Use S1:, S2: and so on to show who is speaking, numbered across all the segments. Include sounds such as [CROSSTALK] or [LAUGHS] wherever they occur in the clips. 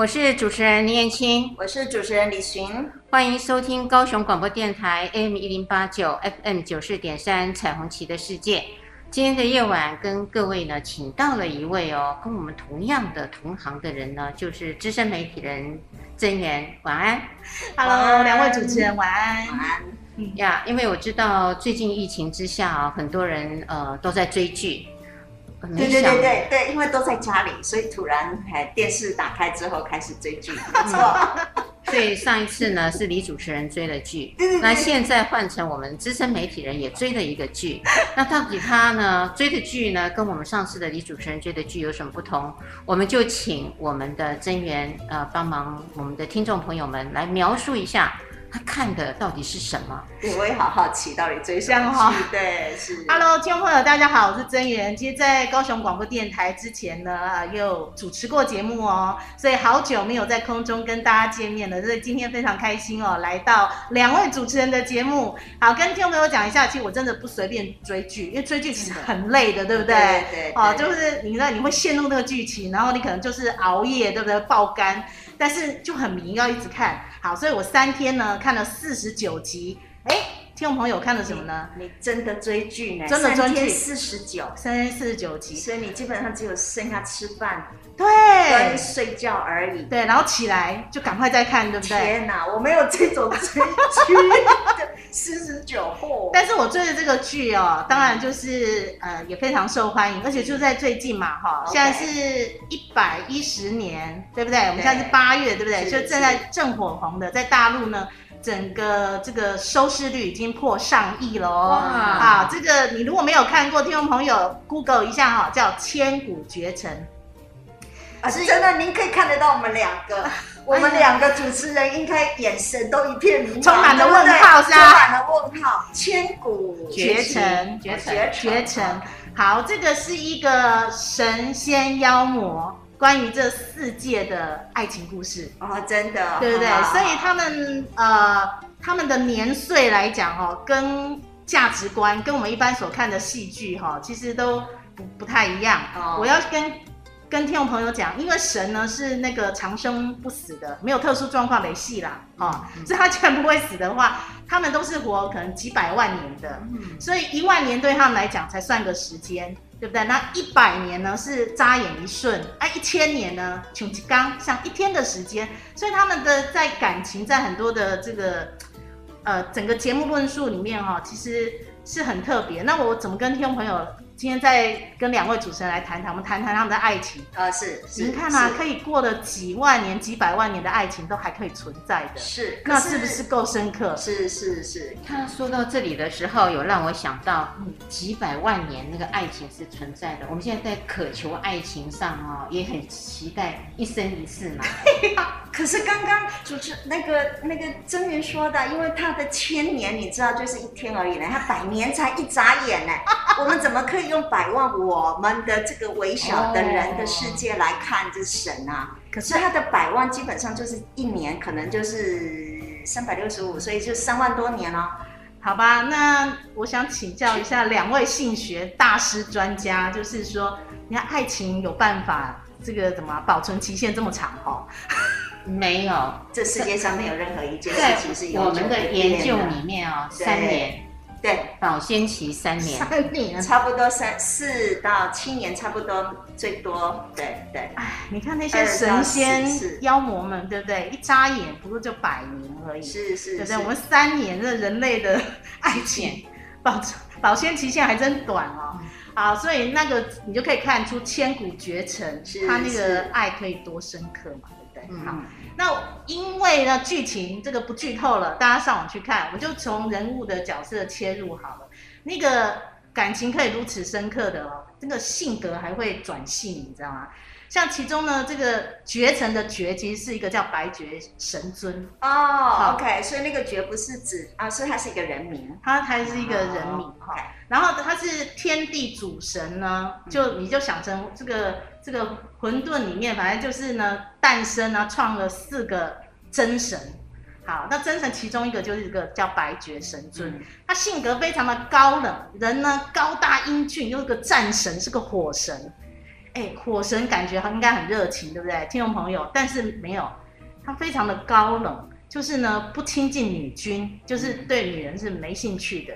S1: 我是主持人林燕青，
S2: 我是主持人李寻，
S1: 欢迎收听高雄广播电台 AM 一零八九 FM 九四点三彩虹旗的世界。今天的夜晚跟各位呢，请到了一位哦，跟我们同样的同行的人呢，就是资深媒体人曾源。晚安
S2: ，Hello，两位主持人晚安，
S1: 晚安。呀，yeah, 因为我知道最近疫情之下啊，很多人呃都在追剧。
S2: 对对对对对，因为都在家里，所以突然哎电视打开之后开始追剧，没错。[LAUGHS]
S1: 所以上一次呢是李主持人追的剧，那现在换成我们资深媒体人也追了一个剧。那到底他呢追的剧呢跟我们上次的李主持人追的剧有什么不同？我们就请我们的增援呃帮忙我们的听众朋友们来描述一下。他看的到底是什么？
S2: 我也好好奇，到底追什么剧？对，是。
S3: Hello，听众朋友，大家好，我是曾源。其实，在高雄广播电台之前呢，啊，又主持过节目哦，所以好久没有在空中跟大家见面了，所以今天非常开心哦，来到两位主持人的节目。好，跟听众朋友讲一下，其实我真的不随便追剧，因为追剧其实很 [LAUGHS] 累的，对不对？
S2: 对对。
S3: 哦，就是你知道你会陷入那个剧情，然后你可能就是熬夜，对不对？爆肝，但是就很迷，要一直看。好，所以我三天呢看了四十九集。哎，听众朋友看了什么呢？
S2: 你，你真的追剧呢？
S3: 真的追剧。
S2: 四十九，
S3: 三天四十九集。
S2: 所以你基本上只有剩下吃
S3: 饭，
S2: 对，睡觉而已。
S3: 对，然后起来就赶快再看，对不对？
S2: 天哪，我没有这种追剧。[LAUGHS] [LAUGHS] 四十九后，
S3: 但是我追的这个剧哦，当然就是呃也非常受欢迎，而且就在最近嘛，哈，现在是一百一十年，对不对？我们现在是八月，对不对？就正在正火红的，在大陆呢，整个这个收视率已经破上亿了哦。啊，这个你如果没有看过，听众朋友 Google 一下哈，叫《千古绝尘》。
S2: 啊，是真的，您可以看得到我们两个。我们两个主持人应该眼神都一片迷茫，
S3: 充满了问号，是吧？
S2: 充满了问号，千古
S3: 绝尘，绝尘，绝尘。好，这个是一个神仙妖魔关于这四界的爱情故事
S2: 哦，真的，
S3: 对不对？所以他们呃，他们的年岁来讲哦，跟价值观跟我们一般所看的戏剧哈，其实都不不太一样。哦，我要跟。跟听众朋友讲，因为神呢是那个长生不死的，没有特殊状况没戏啦，哦，所以他既然不会死的话，他们都是活可能几百万年的，所以一万年对他们来讲才算个时间，对不对？那一百年呢是眨眼一瞬，哎，一千年呢，穷极刚像一天的时间，所以他们的在感情，在很多的这个呃整个节目论述里面哈、哦，其实是很特别。那我怎么跟听众朋友？今天再跟两位主持人来谈谈，我们谈谈他们的爱情。
S2: 呃，是，
S3: 您看啊，可以过了几万年、几百万年的爱情都还可以存在的，
S2: 是，
S3: 那是不是够深刻？
S2: 是是是。
S1: 他说到这里的时候，有让我想到，几百万年那个爱情是存在的。我们现在在渴求爱情上哦，也很期待一生一世嘛。[LAUGHS]
S2: 可是刚刚主持那个那个曾云说的，因为他的千年你知道就是一天而已呢，他百年才一眨眼呢，我们怎么可以？用百万我们的这个微小的人的世界来看这神啊，可是他的百万基本上就是一年，可能就是三百六十五，所以就三万多年了，哦。
S3: 好吧，那我想请教一下两位性学大师专家，就是说，你看爱情有办法这个怎么保存期限这么长？哦，
S1: 没有，
S2: 这世界上没有任何一件事情是有
S1: 我们的研究里面哦，三年。
S2: 对，
S1: 保鲜期三年，
S3: 三年
S2: 差不多三四到七年，差不多最多。对对，
S3: 哎，你看那些神仙妖魔们，对不对？一眨眼不过就百年而已。
S2: 是是，
S3: 对不对？我们三年，这人类的爱情 [LAUGHS] 保保鲜期限还真短哦。好，所以那个你就可以看出千古绝尘，他那个爱可以多深刻嘛，对不对？好。那因为呢，剧情这个不剧透了，大家上网去看，我就从人物的角色切入好了。那个感情可以如此深刻的哦，这个性格还会转性，你知道吗？像其中呢，这个绝尘的绝其实是一个叫白绝神尊
S2: 哦。OK，所以那个绝不是指啊，所以他是一个人名，
S3: 他还是一个人名哈。Oh, okay. 然后他是天地主神呢，就你就想成这个这个混沌里面，反正就是呢诞生啊，创了四个真神。好，那真神其中一个就是一个叫白绝神尊，嗯、他性格非常的高冷，人呢高大英俊，又是个战神，是个火神。哎，火神感觉他应该很热情，对不对，听众朋友？但是没有，他非常的高冷，就是呢不亲近女君，就是对女人是没兴趣的。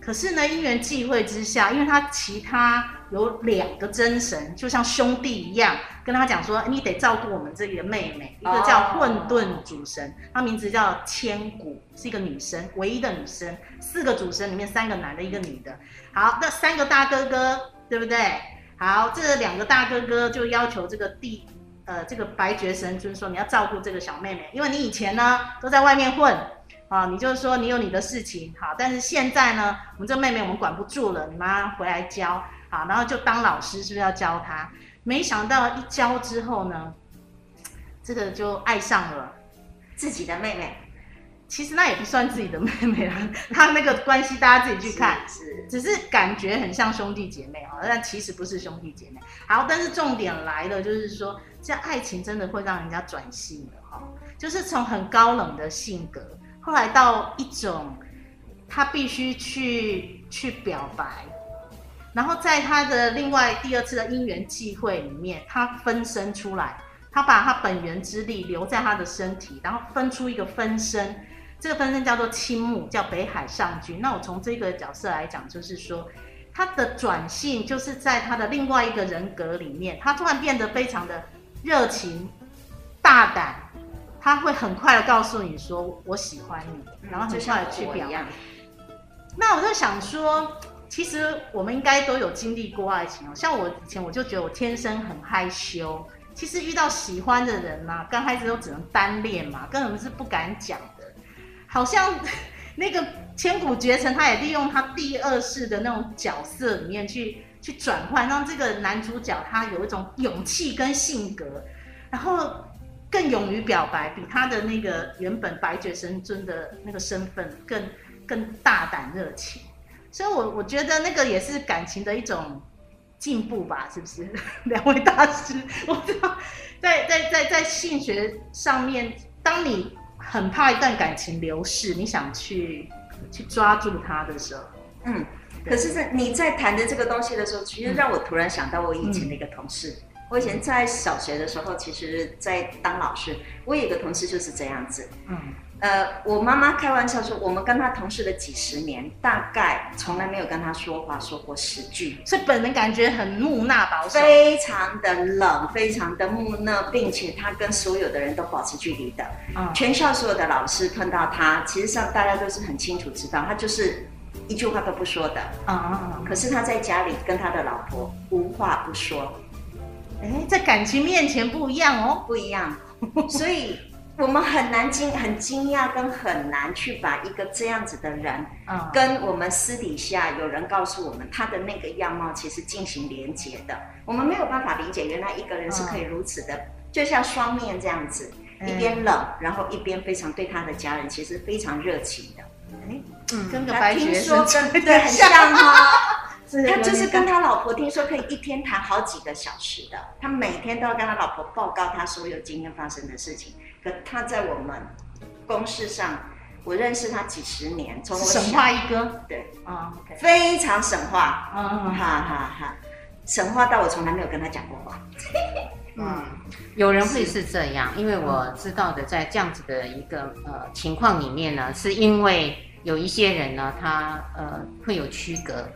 S3: 可是呢，因缘际会之下，因为他其他有两个真神，就像兄弟一样，跟他讲说，你得照顾我们这里的妹妹，一个叫混沌主神，她名字叫千古，是一个女生，唯一的女生。四个主神里面，三个男的，一个女的。好，那三个大哥哥，对不对？好，这两个大哥哥就要求这个地，呃，这个白绝神尊说，你要照顾这个小妹妹，因为你以前呢都在外面混。啊，你就是说你有你的事情，好，但是现在呢，我们这妹妹我们管不住了，你妈回来教，好，然后就当老师，是不是要教他？没想到一教之后呢，这个就爱上了自己的妹妹。其实那也不算自己的妹妹啦，他那个关系大家自己去看，是，只是感觉很像兄弟姐妹哈，但其实不是兄弟姐妹。好，但是重点来了，就是说这爱情真的会让人家转性的哈，就是从很高冷的性格。后来到一种，他必须去去表白，然后在他的另外第二次的因缘际会里面，他分身出来，他把他本源之力留在他的身体，然后分出一个分身，这个分身叫做青木，叫北海上君。那我从这个角色来讲，就是说他的转性就是在他的另外一个人格里面，他突然变得非常的热情、大胆。他会很快的告诉你说我喜欢你，然后很快的去表达。那我就想说，其实我们应该都有经历过爱情哦。像我以前我就觉得我天生很害羞，其实遇到喜欢的人嘛，刚开始都只能单恋嘛，根本是不敢讲的。好像 [LAUGHS] 那个千古绝尘，他也利用他第二世的那种角色里面去去转换，让这个男主角他有一种勇气跟性格，然后。更勇于表白，比他的那个原本白绝神尊的那个身份更更大胆热情，所以我我觉得那个也是感情的一种进步吧，是不是？[LAUGHS] 两位大师，我知道在在在在性学上面，当你很怕一段感情流逝，你想去去抓住它的时候，
S2: 嗯，可是，在你在谈的这个东西的时候，其实让我突然想到我以前的一个同事。嗯我以前在小学的时候，其实，在当老师，我有一个同事就是这样子。嗯，呃，我妈妈开玩笑说，我们跟他同事了几十年，大概从来没有跟他说话说过十句，
S3: 所以本人感觉很木讷保守，
S2: 非常的冷，非常的木讷，并且他跟所有的人都保持距离的。嗯，全校所有的老师碰到他，其实上大家都是很清楚知道，他就是一句话都不说的。啊，可是他在家里跟他的老婆无话不说。
S3: 哎，在感情面前不一样哦，
S2: 不一样，[LAUGHS] 所以我们很难惊，很惊讶，跟很难去把一个这样子的人，嗯，跟我们私底下有人告诉我们他的那个样貌，其实进行连接的，我们没有办法理解，原来一个人是可以如此的，嗯、就像双面这样子，一边冷，然后一边非常对他的家人，其实非常热情的。哎，嗯，
S3: 跟个白学生
S2: 对，很像 [LAUGHS] 哈。他就是跟他老婆听说可以一天谈好几个小时的，他每天都要跟他老婆报告他所有今天发生的事情。可他在我们公事上，我认识他几十年，从我
S3: 神话一哥，
S2: 对，啊、oh, okay. 非常神话，嗯，哈哈哈，神话到我从来没有跟他讲过话。[LAUGHS]
S1: 嗯，有人会是这样，因为我知道的，在这样子的一个呃情况里面呢，是因为有一些人呢，他呃会有区隔。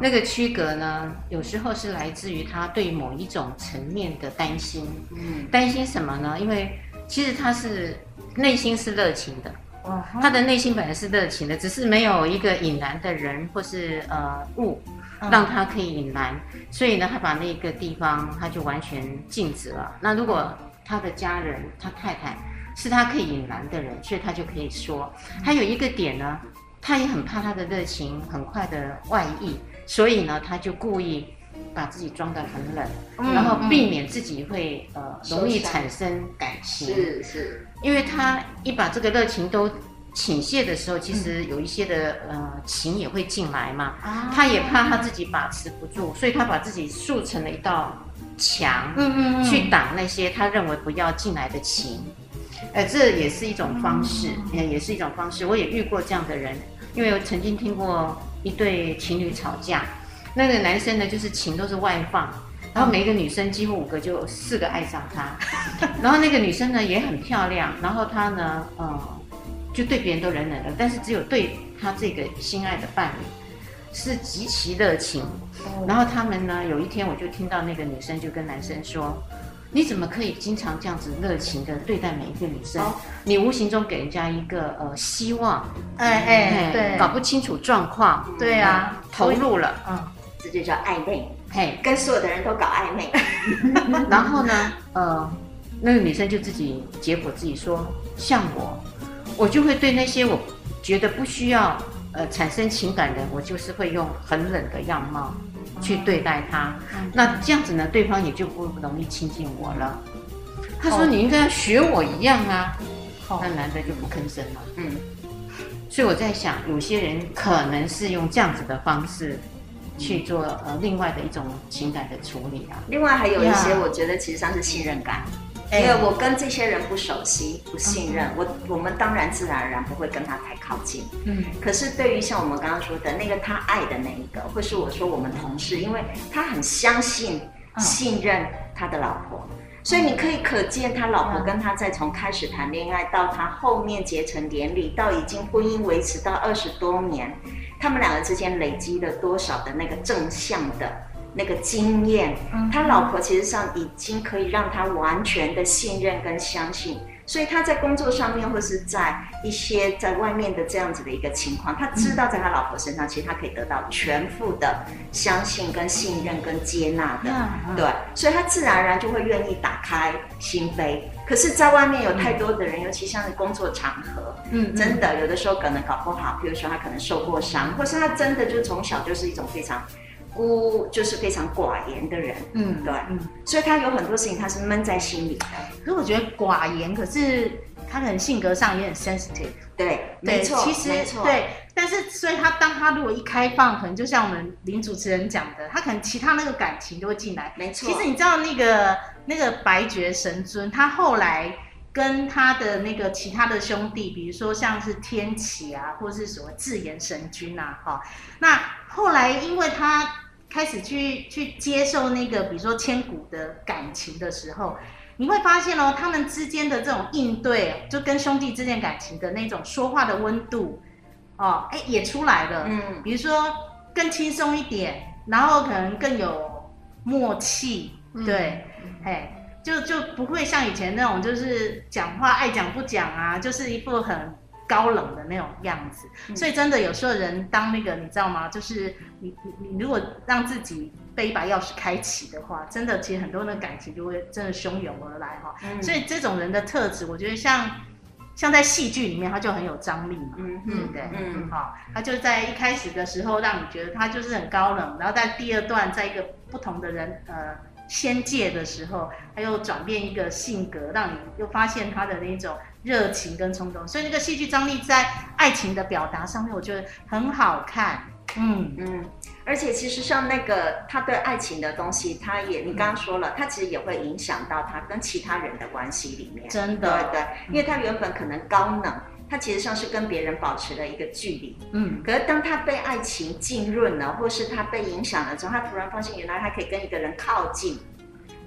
S1: 那个区隔呢，有时候是来自于他对某一种层面的担心。嗯，担心什么呢？因为其实他是内心是热情的，哦，他的内心本来是热情的，只是没有一个引燃的人或是呃物，让他可以引燃，所以呢，他把那个地方他就完全静止了。那如果他的家人，他太太是他可以引燃的人，所以他就可以说。还有一个点呢，他也很怕他的热情很快的外溢。所以呢，他就故意把自己装得很冷，
S3: 嗯
S1: 然后避免自己会呃容易产生感情。
S2: 是是，
S1: 因为他一把这个热情都倾泻的时候，其实有一些的呃情也会进来嘛。
S3: 啊
S1: 他也怕他自己把持不住，所以他把自己塑成了一道墙，
S3: 嗯嗯嗯
S1: 去挡那些他认为不要进来的情。呃，这也是一种方式，呃也是一种方式。我也遇过这样的人，因为我曾经听过一对情侣吵架，那个男生呢就是情都是外放，然后每一个女生几乎五个就四个爱上他，[LAUGHS] 然后那个女生呢也很漂亮，然后他呢，呃，就对别人都冷冷的，但是只有对他这个心爱的伴侣是极其热情。然后他们呢，有一天我就听到那个女生就跟男生说。你怎么可以经常这样子热情的对待每一个女生？
S2: 哦。
S1: 你无形中给人家一个呃希望，
S3: 哎哎，对，
S1: 搞不清楚状况，
S3: 对啊，
S1: 投入了，
S3: 嗯，
S2: 这就叫暧昧，
S1: 嘿，
S2: 跟所有的人都搞暧昧。[LAUGHS]
S1: 然后呢，呃，那个女生就自己结果自己说，像我，我就会对那些我觉得不需要呃产生情感的，我就是会用很冷的样貌去对待他。那这样子呢，对方也就不容易亲近我了。他说：“你应该要学我一样啊。”那男的就不吭声了。
S2: 嗯，
S1: 所以我在想，有些人可能是用这样子的方式去做呃另外的一种情感的处理啊。
S2: 另外还有一些，我觉得其实上是信任感。
S3: 哎。
S2: 因为我跟这些人不熟悉、不信任，我我们当然自然而然不会跟他太靠近。
S3: 嗯，
S2: 可是对于像我们刚刚说的那个他爱的那一个，或是我说我们同事，因为他很相信、信任他的老婆，所以你可以可见他老婆跟他在从开始谈恋爱到他后面结成连理，到已经婚姻维持到二十多年，他们两个之间累积了多少的那个正向的。那个经验，他老婆其实上已经可以让他完全的信任跟相信，所以他在工作上面或是在一些在外面的这样子的一个情况，他知道在他老婆身上，其实他可以得到全副的相信跟信任跟接纳的，对，所以他自然而然就会愿意打开心扉。可是，在外面有太多的人，尤其像是工作场合，嗯，真的有的时候可能搞不好，比如说他可能受过伤，或是他真的就从小就是一种非常。孤就是非常寡言的人，嗯，对，嗯，所以他有很多事情他是闷在心里的。
S3: 可是我觉得寡言，可是他可能性格上也很 sensitive，对，
S2: 没错，
S3: 其实
S2: 没错，
S3: 对，但是所以他当他如果一开放，可能就像我们林主持人讲的，他可能其他那个感情就会进来，
S2: 没错。
S3: 其实你知道那个那个白绝神尊，他后来跟他的那个其他的兄弟，比如说像是天启啊，或是什么智妍神君啊，哈，那后来因为他。开始去去接受那个，比如说千古的感情的时候，你会发现哦，他们之间的这种应对，就跟兄弟之间感情的那种说话的温度，哦，哎，也出来了。嗯，比如说更轻松一点，然后可能更有默契，对，哎、嗯，就就不会像以前那种，就是讲话爱讲不讲啊，就是一副很。高冷的那种样子，所以真的有时候人当那个你知道吗？就是你你你如果让自己被一把钥匙开启的话，真的其实很多的感情就会真的汹涌而来哈。嗯、所以这种人的特质，我觉得像像在戏剧里面，他就很有张力嘛，嗯嗯对，嗯。好，他就在一开始的时候让你觉得他就是很高冷，然后在第二段，在一个不同的人呃仙界的时候，他又转变一个性格，让你又发现他的那种。热情跟冲动，所以那个戏剧张力在爱情的表达上面，我觉得很好看。嗯
S2: 嗯，而且其实像那个他对爱情的东西，他也你刚刚说了，他其实也会影响到他跟其他人的关系里面。
S3: 真的，
S2: 对对，因为他原本可能高冷，他其实上是跟别人保持了一个距离。嗯，可是当他被爱情浸润了，或是他被影响了之后，他突然发现原来他可以跟一个人靠近。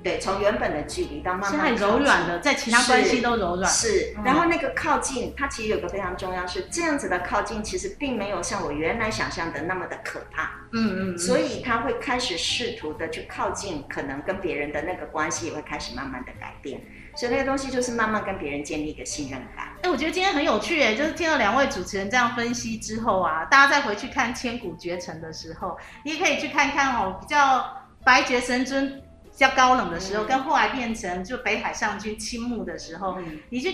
S2: 对，从原本的距离到慢慢
S3: 柔软的，在其他关系都柔软。
S2: 是，然后那个靠近，它其实有个非常重要，是这样子的靠近，其实并没有像我原来想象的那么的可怕。嗯嗯。所以他会开始试图的去靠近，可能跟别人的那个关系也会开始慢慢的改变。所以那个东西就是慢慢跟别人建立一个信任感。
S3: 哎，我觉得今天很有趣哎，就是听了两位主持人这样分析之后啊，大家再回去看《千古绝尘》的时候，你也可以去看看哦，比较白绝神尊。比较高冷的时候，嗯、跟后来变成就北海上君倾慕的时候，嗯、你就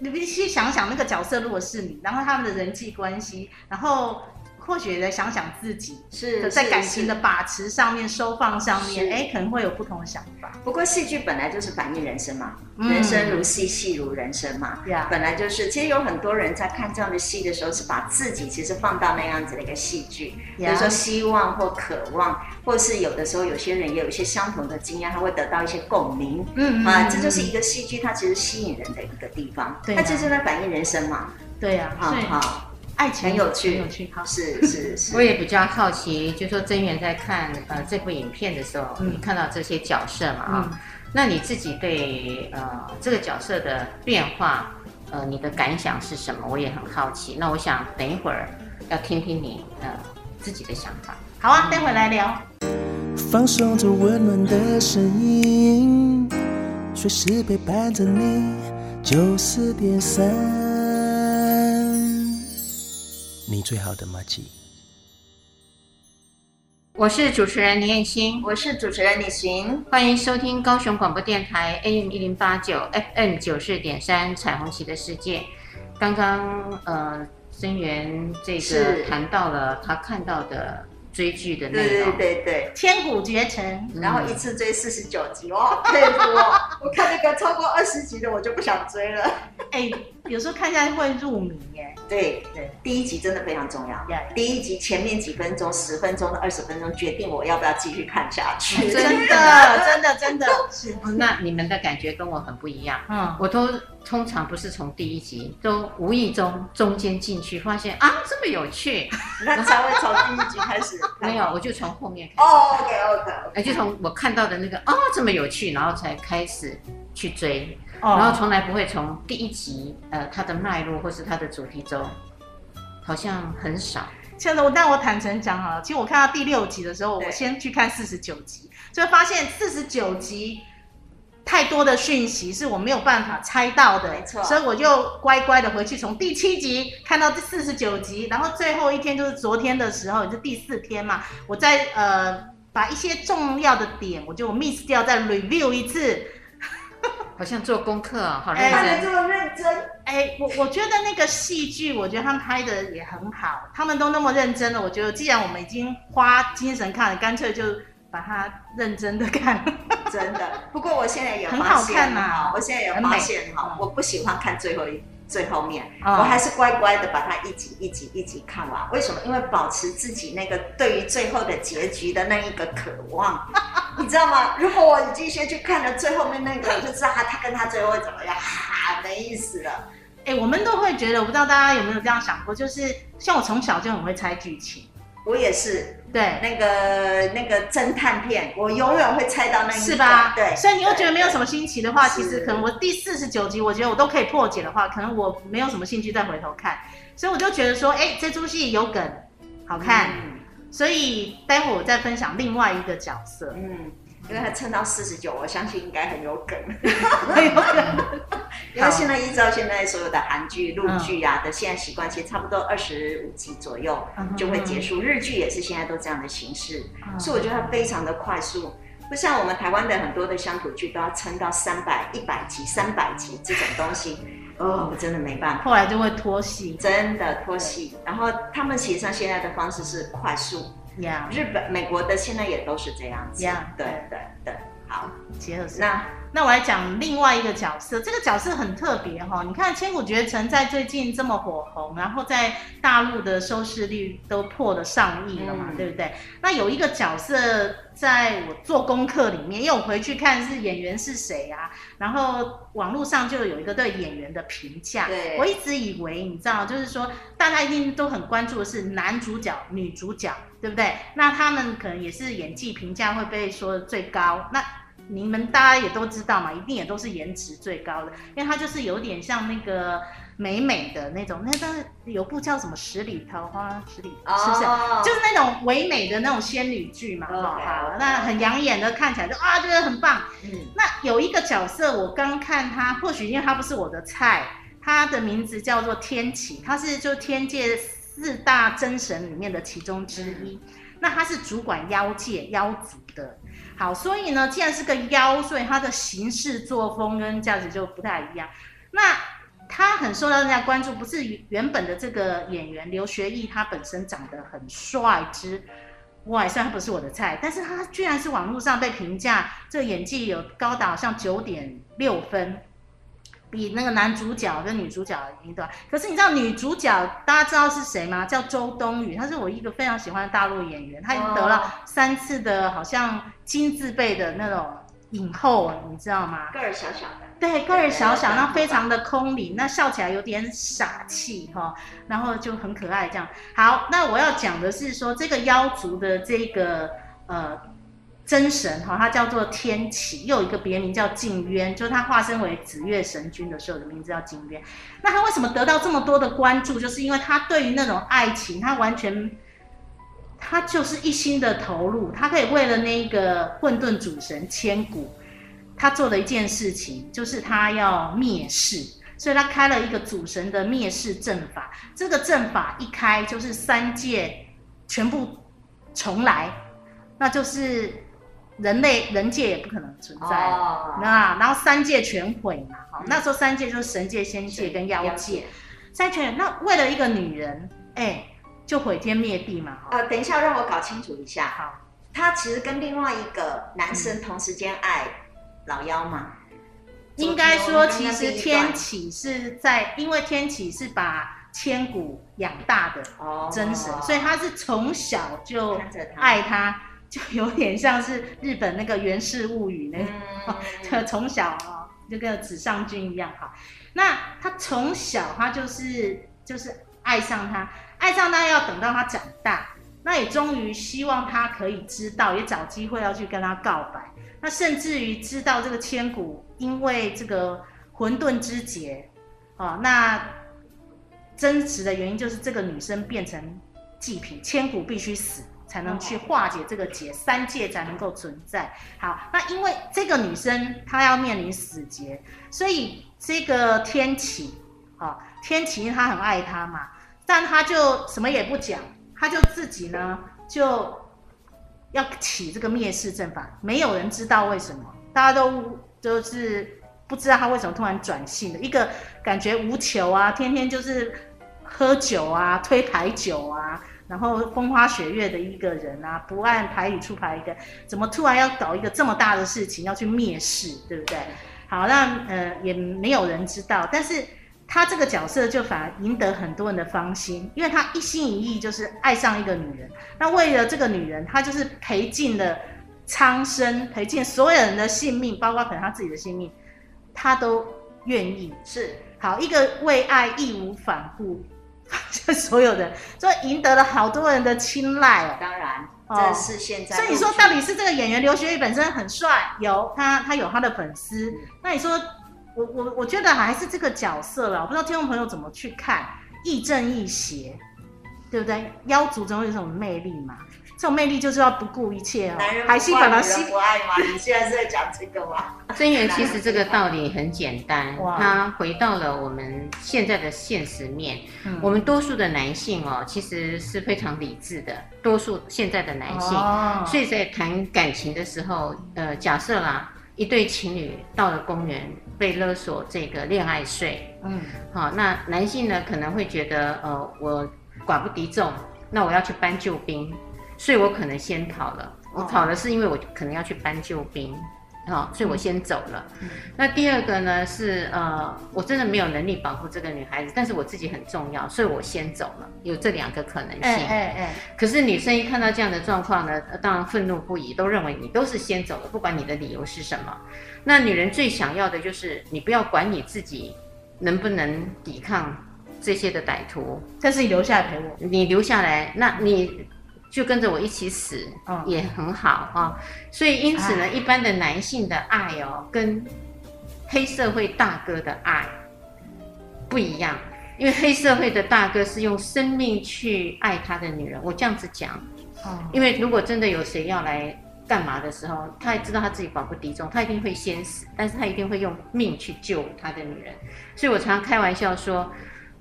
S3: 你必须想想那个角色如果是你，然后他们的人际关系，然后或许也在想想自己，
S2: 是
S3: 在感情的把持上面、收放上面，哎，可能会有不同的想法。
S2: 不过戏剧本来就是反映人生嘛，嗯、人生如戏，戏如人生嘛。对啊，本来就是。其实有很多人在看这样的戏的时候，是把自己其实放到那样子的一个戏剧，比如说希望或渴望，或是有的时候有些人也有一些相同的经验，他会得到一些共鸣。嗯啊，这就是一个戏剧，它其实吸引人的一个地方。对、啊，它就是在反映人生嘛。对呀、啊，好好。爱情很有趣，很有趣，是是是。
S1: 我也比较好奇，就说真源在看呃这部影片的时候，嗯、你看到这些角色嘛啊、嗯？那你自己对呃这个角色的变化，呃你的感想是什么？我也很好奇。那我想等一会儿要听听你呃自己的想法。
S3: 好啊，待会来聊。
S4: 放松着温暖的声音，随时陪伴着你，九四点三。你最好的马吉，
S1: 我是主持人林燕青，
S2: 我是主持人李行，
S1: 欢迎收听高雄广播电台 AM 一零八九 FM 九四点三彩虹旗的世界。刚刚呃，曾源这个谈到了他看到的。追剧的内容，
S2: 对对对，
S3: 千古绝尘，
S2: 然后一次追四十九集，我好佩服哦！[LAUGHS] 我看那个超过二十集的，我就不想追了。
S3: 哎，有时候看下来会入迷耶。
S2: 对对，第一集真的非常重要。Yeah. 第一集前面几分钟、十分钟到二十分钟，决定我要不要继续看下去。[LAUGHS]
S3: 真的，真的，真的是。[LAUGHS]
S1: 那你们的感觉跟我很不一样。嗯，我都。通常不是从第一集，都无意中中间进去，发现啊这么有趣，[LAUGHS]
S2: 那才会从第一集开始。
S1: 没有，我就从后面开始。
S2: 哦，OK OK，
S1: 哎，就从我看到的那个啊这么有趣，然后才开始去追，然后从来不会从第一集呃它的脉络或是它的主题中，好像很少。
S3: 现在我但我坦诚讲好了，其实我看到第六集的时候，我先去看四十九集，就发现四十九集。太多的讯息是我没有办法猜到的，没错，所以我就乖乖的回去，从第七集看到第四十九集，然后最后一天就是昨天的时候，也是第四天嘛，我再呃把一些重要的点我就 miss 掉，再 review 一次，
S1: 好像做功课啊，好认真，
S2: 欸、这么认真，
S3: 哎、欸，我我觉得那个戏剧，我觉得他们拍的也很好，他们都那么认真了，我觉得既然我们已经花精神看了，干脆就。把它认真的看，
S2: 真的。不过我现在也
S3: 很好看嘛，
S2: 我现在也发现哈，我不喜欢看最后一最后面，我还是乖乖的把它一集一集一集看完。为什么？因为保持自己那个对于最后的结局的那一个渴望，[LAUGHS] 你知道吗？如果我继续去看了最后面那个，我就知道他他跟他最后会怎么样，哈，没意思了。
S3: 哎，我们都会觉得，我不知道大家有没有这样想过，就是像我从小就很会猜剧情。
S2: 我也是，对。那个那个侦探片，我永远会猜到那一个，是吧？对，
S3: 所以你又觉得没有什么新奇的话，其实可能我第四十九集，我觉得我都可以破解的话，可能我没有什么兴趣再回头看，所以我就觉得说，哎，这出戏有梗，好看，嗯，所以待会儿我再分享另外一个角色，
S2: 嗯。因为他撑到四十九，我相信应该很有梗，[LAUGHS] 很有梗。因为现在依照现在所有的韩剧、陆剧啊的现在习惯，其实差不多二十五集左右就会结束。日剧也是现在都这样的形式，所以我觉得它非常的快速，不像我们台湾的很多的乡土剧都要撑到三百、一百集、三百集这种东西，哦，我真的没办法。
S3: 后来就会拖戏，
S2: 真的拖戏。然后他们实际上现在的方式是快速。日本、美国的现在也都是这样子。
S3: Yeah.
S2: 对对对，好，
S3: 结合那那我来讲另外一个角色，这个角色很特别哈、哦。你看《千古绝尘》在最近这么火红，然后在大陆的收视率都破了上亿了嘛、嗯，对不对？那有一个角色，在我做功课里面，因为我回去看是演员是谁啊，然后网络上就有一个对演员的评价。对，我一直以为你知道，就是说大家一定都很关注的是男主角、女主角，对不对？那他们可能也是演技评价会被说最高。那你们大家也都知道嘛，一定也都是颜值最高的，因为它就是有点像那个美美的那种，那个有部叫什么《十里桃花》，十里是不是？Oh. 就是那种唯美的那种仙女剧嘛，好？那很养眼的，看起来就啊，觉得很棒。嗯，那有一个角色，我刚看他，或许因为他不是我的菜，他的名字叫做天启，他是就天界四大真神里面的其中之一，嗯、那他是主管妖界妖族的。好，所以呢，既然是个妖，所以他的行事作风跟价值就不太一样。那他很受到人家关注，不是原本的这个演员刘学义，他本身长得很帅之外，虽然他不是我的菜，但是他居然是网络上被评价这个演技有高达像九点六分。比那个男主角跟女主角一段，可是你知道女主角大家知道是谁吗？叫周冬雨，她是我一个非常喜欢的大陆演员，她已经得了三次的好像金字辈的那种影后，你知道吗？
S2: 个儿小小的，
S3: 对，个儿小小，那非常的空灵，那笑起来有点傻气哈，然后就很可爱这样。好，那我要讲的是说这个妖族的这个呃。真神哈，他叫做天启，又有一个别名叫静渊，就是他化身为紫月神君的时候的名字叫静渊。那他为什么得到这么多的关注？就是因为他对于那种爱情，他完全，他就是一心的投入。他可以为了那个混沌主神千古，他做的一件事情就是他要灭世，所以他开了一个主神的灭世阵法。这个阵法一开，就是三界全部重来，那就是。人类人界也不可能存在，那、oh. 然后三界全毁嘛，哈、嗯，那时候三界就是神界、仙界跟妖界，三全。那为了一个女人，哎、欸，就毁天灭地嘛。
S2: 呃，等一下，让我搞清楚一下哈，他其实跟另外一个男生同时间爱老妖嘛？嗯、
S3: 应该说，其实天启是在，因为天启是把千古养大的真神，oh. 所以他是从小就爱他。就有点像是日本那个《源氏物语》那个，从、嗯、[LAUGHS] 小啊，就跟纸上君一样哈。那他从小他就是就是爱上他，爱上他要等到他长大，那也终于希望他可以知道，也找机会要去跟他告白。那甚至于知道这个千古因为这个混沌之劫，哦，那真实的原因就是这个女生变成祭品，千古必须死。才能去化解这个结，三界才能够存在。好，那因为这个女生她要面临死劫，所以这个天启，啊，天启他很爱她嘛，但他就什么也不讲，他就自己呢就要起这个灭世阵法，没有人知道为什么，大家都就是不知道他为什么突然转性的，一个感觉无求啊，天天就是喝酒啊，推牌九啊。然后风花雪月的一个人啊，不按牌理出牌一个，怎么突然要搞一个这么大的事情，要去灭世，对不对？好，那呃也没有人知道，但是他这个角色就反而赢得很多人的芳心，因为他一心一意就是爱上一个女人，那为了这个女人，他就是赔尽了苍生，赔尽所有人的性命，包括可能他自己的性命，他都愿意。是，好，一个为爱义无反顾。[LAUGHS] 就所有的，所以赢得了好多人的青睐哦。
S2: 当然，这是现在。
S3: 所以你说到底是这个演员刘学义本身很帅，有他他有他的粉丝。那你说，我我我觉得还是这个角色了，我不知道听众朋友怎么去看，亦正亦邪，对不对？妖族总有一种魅力嘛。这种魅力就是要不顾一切哦。
S2: 男人不爱，女人不爱吗？你现在是在讲这个吗？
S1: 真源其实这个道理很简单，他回到了我们现在的现实面。嗯、我们多数的男性哦，其实是非常理智的。多数现在的男性，哦、所以在谈感情的时候，呃，假设啦，一对情侣到了公园被勒索这个恋爱税，嗯，好，那男性呢可能会觉得，呃，我寡不敌众，那我要去搬救兵。所以我可能先跑了，我跑了是因为我可能要去搬救兵，好，所以我先走了。嗯、那第二个呢是呃，我真的没有能力保护这个女孩子，但是我自己很重要，所以我先走了。有这两个可能性。哎哎哎。可是女生一看到这样的状况呢，当然愤怒不已，都认为你都是先走了，不管你的理由是什么。那女人最想要的就是你不要管你自己能不能抵抗这些的歹徒，
S3: 但是你留下来陪我，
S1: 你留下来，那你。就跟着我一起死，也很好啊、哦。所以因此呢，一般的男性的爱哦，跟黑社会大哥的爱不一样。因为黑社会的大哥是用生命去爱他的女人。我这样子讲，因为如果真的有谁要来干嘛的时候，他也知道他自己寡不敌众，他一定会先死，但是他一定会用命去救他的女人。所以我常常开玩笑说，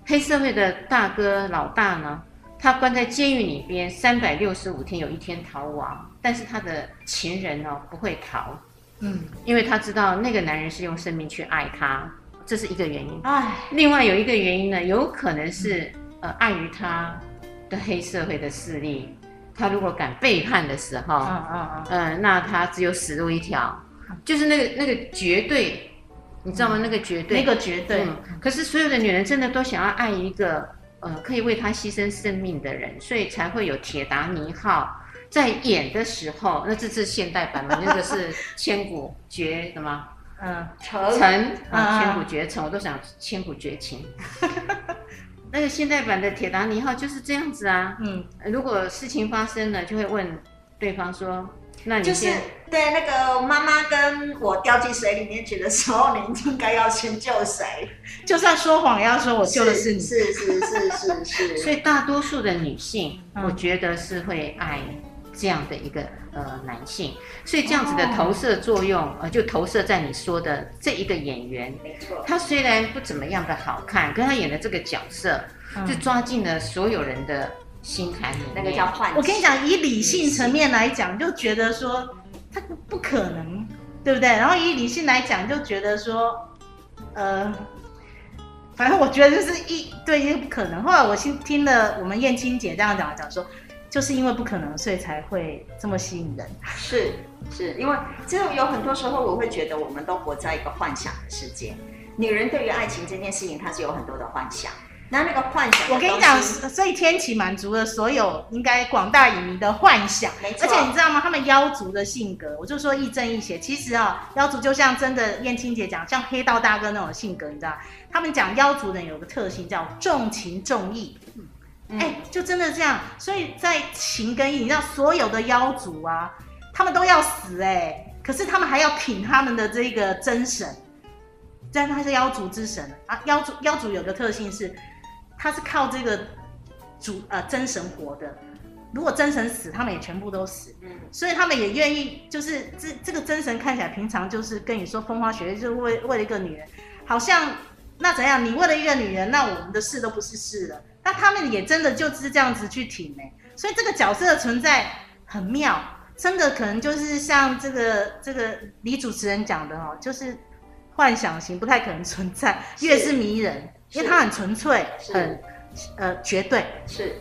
S1: 黑社会的大哥老大呢，他关在监狱里边三百六十五天，有一天逃亡，但是他的情人呢、哦、不会逃，嗯，因为他知道那个男人是用生命去爱他，这是一个原因。
S3: 哎，
S1: 另外有一个原因呢，有可能是呃碍于他的黑社会的势力，他如果敢背叛的时候，
S3: 嗯嗯嗯，
S1: 呃，那他只有死路一条，就是那个那个绝对，你知道吗？那个绝对，
S3: 那个绝对。
S1: 嗯，可是所有的女人真的都想要爱一个呃可以为他牺牲生命的人，所以才会有铁达尼号。在演的时候，那这是现代版的，那个是千古绝什么？[LAUGHS]
S3: 嗯，
S1: 成啊，千古绝尘，我都想千古绝情。[LAUGHS] 那个现代版的铁达尼号就是这样子啊。嗯，如果事情发生了，就会问对方说：“那你……”
S2: 就是对那个妈妈跟我掉进水里面去的时候，你应该要先救谁？
S3: 就算说谎，也要说我救的是你。
S2: 是是是是是，是。
S1: 所以大多数的女性，嗯、我觉得是会爱。这样的一个呃男性，所以这样子的投射作用，哦、呃，就投射在你说的这一个演员，
S2: 没错。
S1: 他虽然不怎么样的好看，可他演的这个角色，嗯、就抓进了所有人的心坎里面。
S2: 那个叫幻想。
S3: 我跟你讲，以理性层面来讲，就觉得说他不可能，对不对？然后以理性来讲，就觉得说，呃，反正我觉得就是一对一不可能。后来我听听了我们燕青姐这样讲讲说。就是因为不可能，所以才会这么吸引人。
S2: 是，是因为其实有很多时候，我会觉得我们都活在一个幻想的世界。女人对于爱情这件事情，她是有很多的幻想。那那个幻想，
S3: 我跟你讲，所以天启满足了所有应该广大影迷的幻想。
S2: 没错。
S3: 而且你知道吗？他们妖族的性格，我就说亦正亦邪。其实啊，妖族就像真的燕青姐讲，像黑道大哥那种性格，你知道？他们讲妖族人有个特性叫重情重义。哎、欸，就真的这样，所以在情跟义，你知道所有的妖族啊，他们都要死哎、欸，可是他们还要挺他们的这个真神，但他是妖族之神啊。妖族妖族有个特性是，他是靠这个主呃真神活的，如果真神死，他们也全部都死。嗯，所以他们也愿意，就是这这个真神看起来平常就是跟你说风花雪月，就是为为了一个女人，好像那怎样？你为了一个女人，那我们的事都不是事了。那他们也真的就是这样子去挺哎，所以这个角色的存在很妙，真的可能就是像这个这个李主持人讲的哦，就是幻想型不太可能存在，越是迷人，因为它很纯粹，很呃绝对
S2: 是。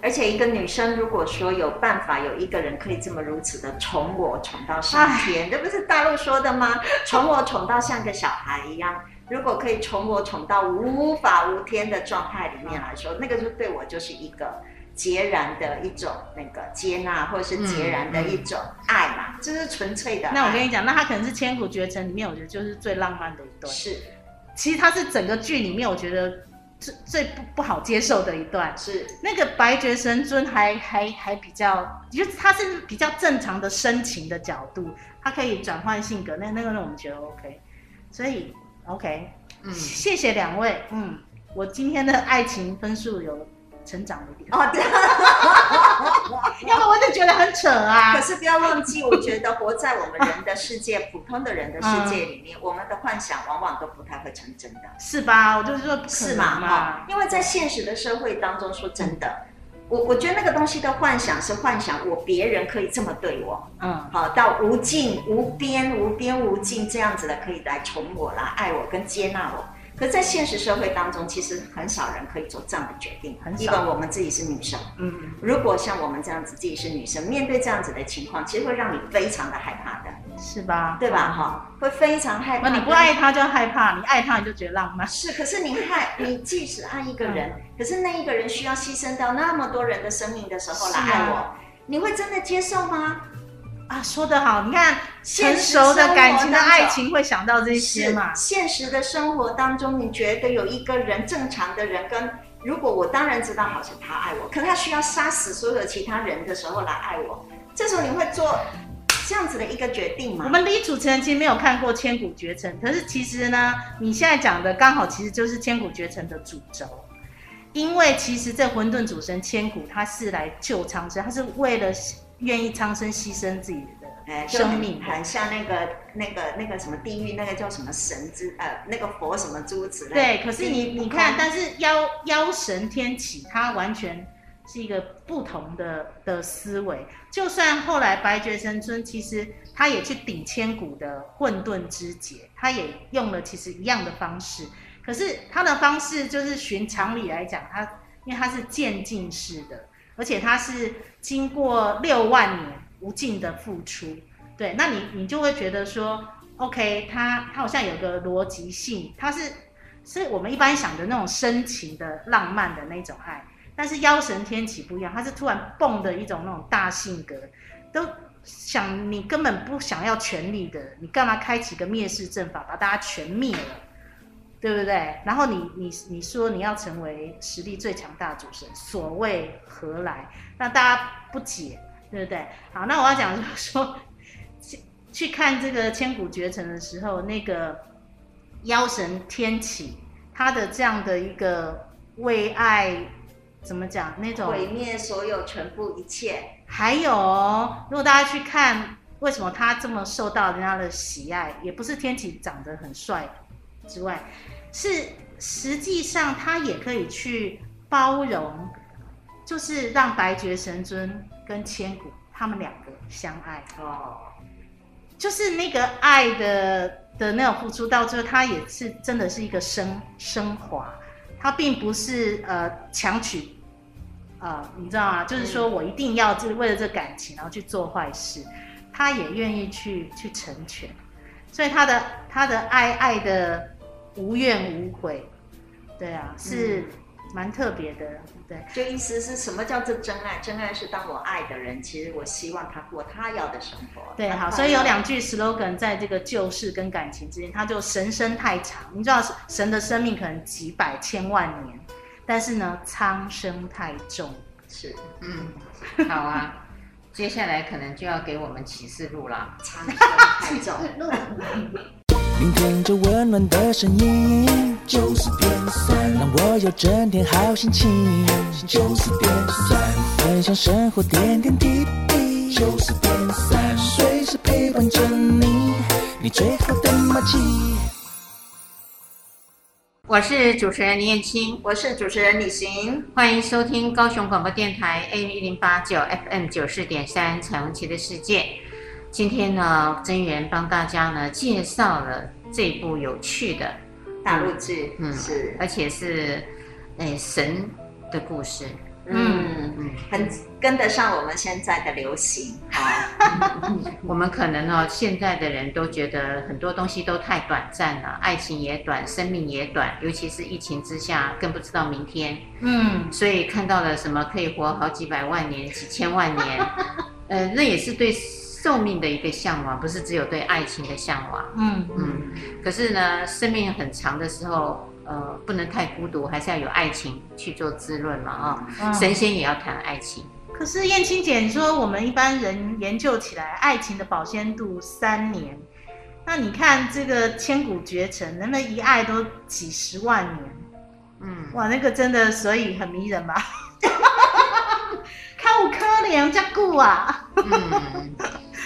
S2: 而且一个女生如果说有办法有一个人可以这么如此的宠我宠到上天，这不是大陆说的吗？宠我宠到像个小孩一样。如果可以宠我宠到无法无天的状态里面来说，那个就对我就是一个截然的一种那个接纳，或者是截然的一种爱嘛，这、嗯嗯、是纯粹的。
S3: 那我跟你讲，那他可能是《千古绝尘》里面，我觉得就是最浪漫的一段。
S2: 是，
S3: 其实他是整个剧里面我觉得最最不不好接受的一段。
S2: 是，
S3: 那个白绝神尊还还还比较，就是他是比较正常的深情的角度，他可以转换性格，那那个那我们觉得 OK，所以。OK，嗯，谢谢两位，嗯，我今天的爱情分数有成长一点哦，对，[LAUGHS] 要不我就觉得很扯啊。
S2: 可是不要忘记，我觉得活在我们人的世界，普通的人的世界里面，我们的幻想往往都不太会成真的，
S3: 是吧？我就是说，是嘛
S2: 哈，因为在现实的社会当中，说真的。我我觉得那个东西的幻想是幻想，我别人可以这么对我，嗯，好到无尽无边无边无尽这样子的，可以来宠我啦、爱我跟接纳我。可在现实社会当中，其实很少人可以做这样的决定，很少。我们自己是女生，嗯，如果像我们这样子自己是女生，面对这样子的情况，其实会让你非常的害怕的，
S3: 是吧？
S2: 对吧？哈、嗯，会非常害怕。
S3: 那你不爱他就害怕，你爱他你就觉得浪漫。
S2: 是，可是你害你即使爱一个人，嗯、可是那一个人需要牺牲掉那么多人的生命的时候来爱我，啊、你会真的接受吗？
S3: 啊，说得好！你看，成熟的感情的爱情会想到这些嘛？
S2: 现实的生活当中，你觉得有一个人正常的人跟，如果我当然知道，好像他爱我，可他需要杀死所有其他人的时候来爱我，这时候你会做这样子的一个决定吗？
S3: 我们李主持人其实没有看过《千古绝尘》，可是其实呢，你现在讲的刚好其实就是《千古绝尘》的主轴，因为其实这混沌主神千古他是来救苍生，他是为了。愿意苍生牺牲自己的生命，
S2: 很像那个那个那个什么地狱，那个叫什么神之呃，那个佛什么诸子。
S3: 对，可是你你看，但是妖妖神天启他完全是一个不同的的思维。就算后来白觉神尊其实他也去顶千古的混沌之劫，他也用了其实一样的方式，可是他的方式就是循常理来讲，他因为他是渐进式的，而且他是经过六万年无尽的付出，对，那你你就会觉得说，OK，他他好像有个逻辑性，他是是我们一般想的那种深情的浪漫的那种爱。但是妖神天启不一样，他是突然蹦的一种那种大性格，都想你根本不想要权力的，你干嘛开启个灭世阵法把大家全灭了，对不对？然后你你你说你要成为实力最强大主神，所谓何来？那大家不解，对不对？好，那我要讲就是说，去去看这个千古绝尘的时候，那个妖神天启他的这样的一个为爱。怎么讲？那种
S2: 毁灭所有全部一切。
S3: 还有哦，如果大家去看，为什么他这么受到人家的喜爱，也不是天启长得很帅之外，是实际上他也可以去包容，就是让白绝神尊跟千古他们两个相爱。哦，就是那个爱的的那种付出，到最后他也是真的是一个升升华。他并不是呃强取，啊、呃，你知道吗？就是说我一定要就是为了这感情，然后去做坏事，他也愿意去去成全，所以他的他的爱爱的无怨无悔，对啊，是蛮特别的。对，
S2: 就意思是什么叫做真爱？真爱是当我爱的人，其实我希望他过他要的生活。
S3: 对，好，所以有两句 slogan 在这个旧世跟感情之间，他就神生太长。你知道神的生命可能几百千万年，但是呢，苍生太重。
S2: 是，
S1: 嗯，[LAUGHS] 好啊，接下来可能就要给我们启示录了。[LAUGHS]
S2: 苍生太重。[LAUGHS]
S4: 聆听着温暖的声音，九四点三，让我有整天好心情。九四点三，分享生活点点滴滴。九四点三，随时陪伴着你，你最好的默契。
S1: 我是主持人林燕青，
S2: 我是主持人李行，
S1: 欢迎收听高雄广播电台 AM 一零八九 FM 九四点三彩虹旗的世界。今天呢，真源帮大家呢介绍了这部有趣的
S2: 大陆剧，
S1: 嗯，是，而且是，哎，神的故事，
S2: 嗯嗯，很跟得上我们现在的流行啊。[LAUGHS]
S1: 我们可能呢，现在的人都觉得很多东西都太短暂了，爱情也短，生命也短，尤其是疫情之下，更不知道明天。嗯，所以看到了什么可以活好几百万年、几千万年，[LAUGHS] 呃，那也是对。寿命的一个向往，不是只有对爱情的向往。嗯嗯。可是呢，生命很长的时候，呃，不能太孤独，还是要有爱情去做滋润嘛啊、哦嗯。神仙也要谈爱情。
S3: 可是燕青姐，你说我们一般人研究起来，爱情的保鲜度三年，那你看这个千古绝尘，人们一爱都几十万年。嗯。哇，那个真的，所以很迷人吧？[LAUGHS] 看我可怜，加固啊。嗯。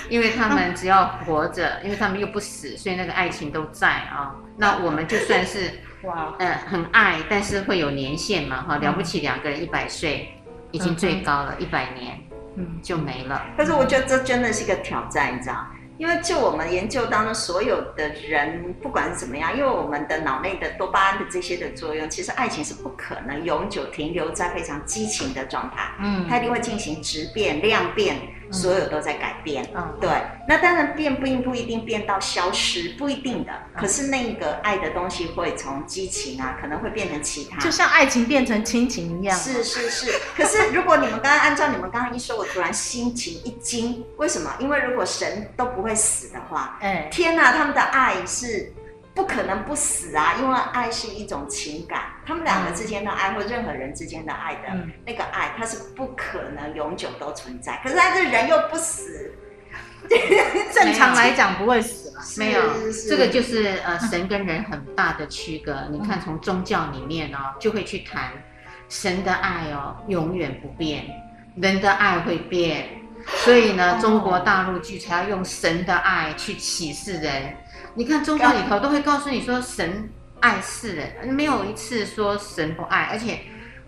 S1: 因为他们只要活着，因为他们又不死，所以那个爱情都在啊。那我们就算是 [LAUGHS] 哇，呃，很爱，但是会有年限嘛，哈，了不起两个人一百岁，已经最高了，一百年，嗯，就没了。
S2: 但是我觉得这真的是一个挑战，你知道。因为就我们研究当中，所有的人不管是怎么样，因为我们的脑内的多巴胺的这些的作用，其实爱情是不可能永久停留在非常激情的状态，嗯，它一定会进行质变、量变，所有都在改变，嗯，对。那当然变并不一定变到消失，不一定的。可是那个爱的东西会从激情啊，可能会变成其他，
S3: 就像爱情变成亲情一样。
S2: 是是是。可是如果你们刚刚按照你们刚刚一说，我突然心情一惊，为什么？因为如果神都不会。死的话，哎，天哪，他们的爱是不可能不死啊！因为爱是一种情感，他们两个之间的爱，或任何人之间的爱的那个爱，它是不可能永久都存在。可是他这人又不死，[LAUGHS]
S3: 正常来讲不会死了。
S1: 没有，这个就是呃神跟人很大的区隔。你看，从宗教里面哦，就会去谈神的爱哦，永远不变，人的爱会变。所以呢，中国大陆剧才要用神的爱去启示人。你看宗教里头都会告诉你说，神爱世人，没有一次说神不爱。而且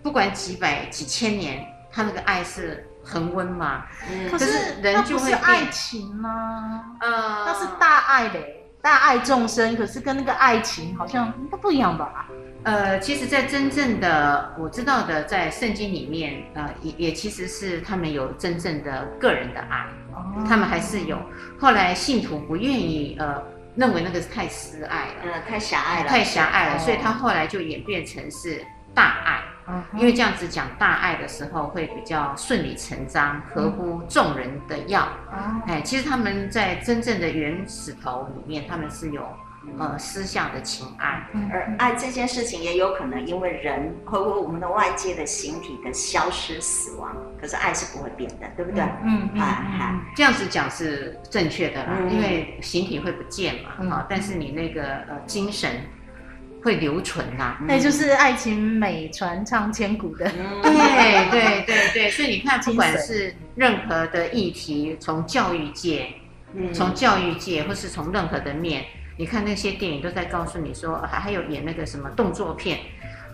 S1: 不管几百几千年，他那个爱是恒温嘛。
S2: 嗯，
S3: 可是
S1: 人就会
S3: 那不是爱情吗？
S1: 呃，
S3: 那是大爱嘞，大爱众生，可是跟那个爱情好像应该不一样吧？
S1: 呃，其实，在真正的我知道的，在圣经里面，呃，也也其实是他们有真正的个人的爱，
S3: 哦
S1: 他们还是有。后来信徒不愿意，呃，认为那个是太私爱了，
S2: 呃，太狭隘了，
S1: 太狭隘了，
S3: 哦。
S1: 所以他后来就演变成是大爱。
S3: 嗯
S1: 因为这样子讲大爱的时候会比较顺理成章，合乎众人的要。
S3: 哦。
S1: 哎，其实他们在真正的原始头里面，他们是有呃私下的情爱。
S2: 而爱这件事情也有可能因为人或为我们的外界的形体的消失死亡，可是爱是不会变的，对不对？
S3: 嗯嗯
S2: 哎
S3: 嗯
S2: 哎
S1: 这样子讲是正确的啦，
S2: 嗯
S1: 因为形体会不见嘛，
S3: 嗯
S1: 啊，但是你那个呃精神会留存呐、
S3: 那就是爱情美传唱千古的。
S2: 嗯 [LAUGHS]
S1: 对对对对，所以你看，不管是任何的议题，从教育界，
S2: 嗯
S1: 从教育界，或是从任何的面，你看那些电影都在告诉你说，还还有演那个什么动作片，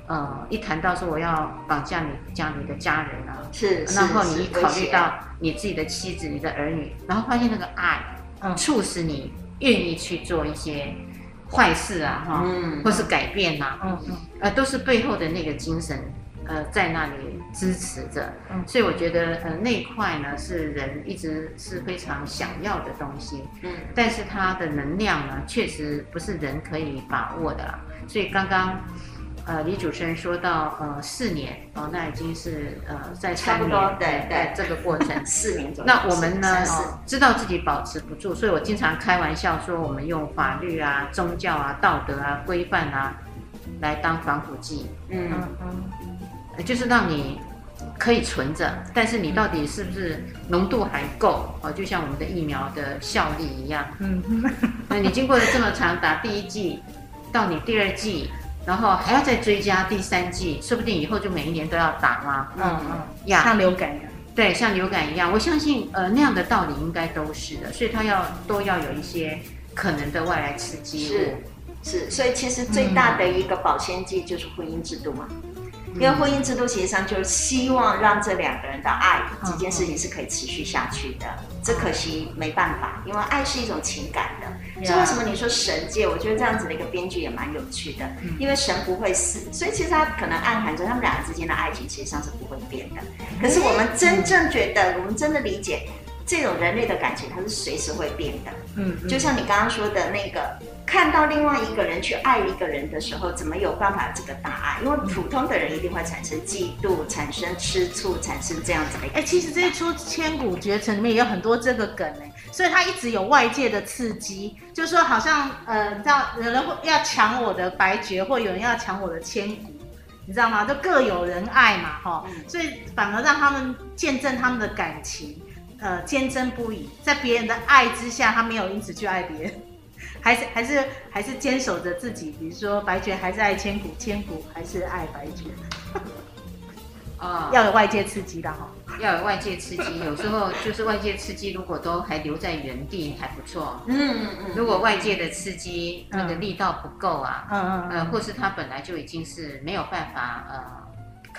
S1: 呃，一谈到说我要绑架你家里的家人啊，
S2: 是，是
S1: 然后你一考虑到你自己的妻子、你的儿女，然后发现那个爱，
S3: 嗯
S1: 促使你愿意去做一些坏事啊，哈、
S2: 嗯
S1: 或是改变呐、
S3: 嗯嗯。
S1: 呃，都是背后的那个精神，呃，在那里支持着。
S3: 嗯
S1: 所以我觉得，呃，那一块呢是人一直是非常想要的东西，
S2: 嗯
S1: 但是它的能量呢，确实不是人可以把握的啦。所以刚刚，呃，李主持人说到，呃，四年哦，那已经是呃在
S2: 差不多对对
S1: 呃这个过程。[LAUGHS]
S2: 四年左右。
S1: 那我们呢哦，知道自己保持不住，所以我经常开玩笑说，我们用法律啊、宗教啊、道德啊、规范啊，来当防腐剂，
S2: 嗯
S3: 嗯
S1: 就是让你可以存着，但是你到底是不是浓度还够？哦，就像我们的疫苗的效力一样，
S3: 嗯 [LAUGHS]
S1: 那你经过了这么长，打第一剂，到你第二剂，然后还要再追加第三剂，说不定以后就每一年都要打吗？
S3: 嗯嗯，
S1: 呀
S3: 像流感一样。
S1: 对，像流感一样，我相信呃那样的道理应该都是的，所以它要都要有一些可能的外来刺激
S2: 是
S1: 物。
S2: 是，所以其实最大的一个保鲜剂就是婚姻制度嘛。因为婚姻制度其实上就是希望让这两个人的爱这件事情是可以持续下去的，这可惜没办法，因为爱是一种情感的。所以为什么你说神界？我觉得这样子的一个编剧也蛮有趣的，因为神不会死，所以其实他可能暗含着他们两个之间的爱情实际上是不会变的。可是我们真正觉得，我们真的理解这种人类的感情，它是随时会变的。
S3: 嗯，
S2: 就像你刚刚说的那个，看到另外一个人去爱一个人的时候，怎么有办法这个大爱？因为普通的人一定会产生嫉妒、产生吃醋、产生这样子的。
S3: 哎、其实这一出《千古绝尘》里面也有很多这个梗哎，所以他一直有外界的刺激，就是说好像呃，你知道有人会要抢我的白绝，或有人要抢我的千古，你知道吗？就各有人爱嘛，哈，所以反而让他们见证他们的感情，呃，坚贞不移，在别人的爱之下，他没有因此去爱别人。还是还是还是坚守着自己，比如说白绝还是爱千古，千古还是爱白绝，
S1: 啊、
S3: 要有外界刺激的哈。
S1: 要有外界刺激，有时候就是外界刺激，如果都还留在原地还不错。
S2: 嗯嗯嗯。
S1: 如果外界的刺激那个力道不够啊，
S3: 嗯嗯
S1: 呃，或是他本来就已经是没有办法呃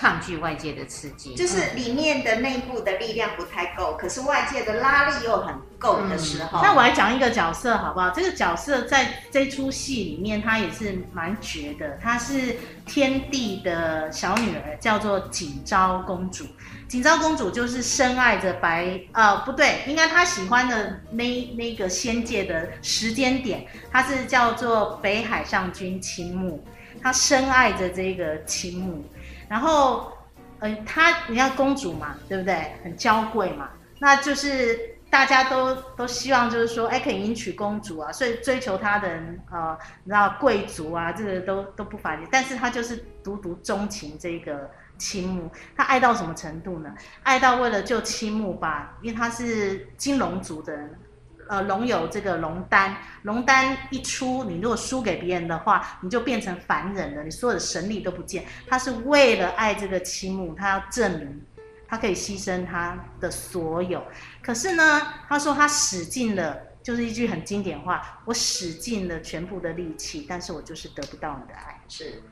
S1: 抗拒外界的刺激，
S2: 就是里面的内部的力量不太够，可是外界的拉力又很够的时候。
S3: 那我来讲一个角色好不好？这个角色在这出戏里面，她也是蛮绝的。她是天帝的小女儿，叫做景昭公主。景昭公主就是深爱着白，呃，不对，应该她喜欢的那那个仙界的时间点，她是叫做北海上君青木。他深爱着这个青木，然后，呃，他你看公主嘛，对不对？很娇贵嘛，那就是。大家都都希望就是说，哎，可以迎娶公主啊，所以追求她的人，呃，你知道贵族啊，这个都都不乏，但是他就是独独钟情这个青木，他爱到什么程度呢？爱到为了救青木吧，因为他是金龙族的人，呃，龙有这个龙丹，龙丹一出，你如果输给别人的话，你就变成凡人了，你所有的神力都不见。他是为了爱这个青木，他要证明。他可以牺牲他的所有，可是呢，他说他使尽了，就是一句很经典话，我使尽了全部的力气，但是我就是得不到你的爱。
S2: 是，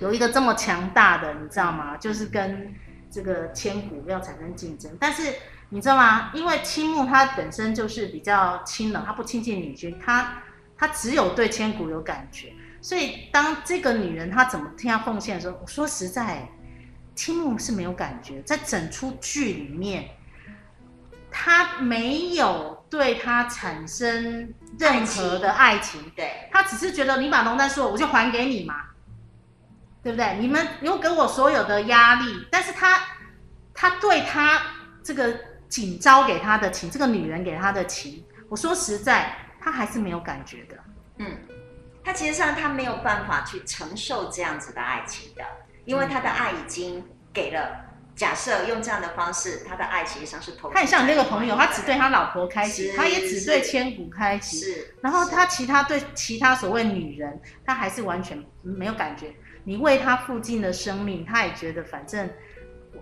S3: 有一个这么强大的，你知道吗？就是跟这个千古要产生竞争。但是你知道吗？因为青木他本身就是比较清冷，他不亲近女君，他他只有对千古有感觉。所以当这个女人她怎么替他奉献的时候，我说实在，青木是没有感觉，在整出剧里面，他没有对他产生任何的爱情，
S2: 爱情对，
S3: 他只是觉得你把龙丹说，我就还给你嘛。对不对？你们有给我所有的压力，但是他，他对他这个锦招给他的情，这个女人给他的情，我说实在，他还是没有感觉的。
S2: 嗯，他其实上他没有办法去承受这样子的爱情的，因为他的爱已经给了。假设用这样的方式，他的爱其实上是投。
S3: 他很像你那个朋友，他只对他老婆开心，他也只对千古开心。
S2: 是，
S3: 然后他其他对其他所谓女人，他还是完全没有感觉。你为他付尽了生命，他也觉得反正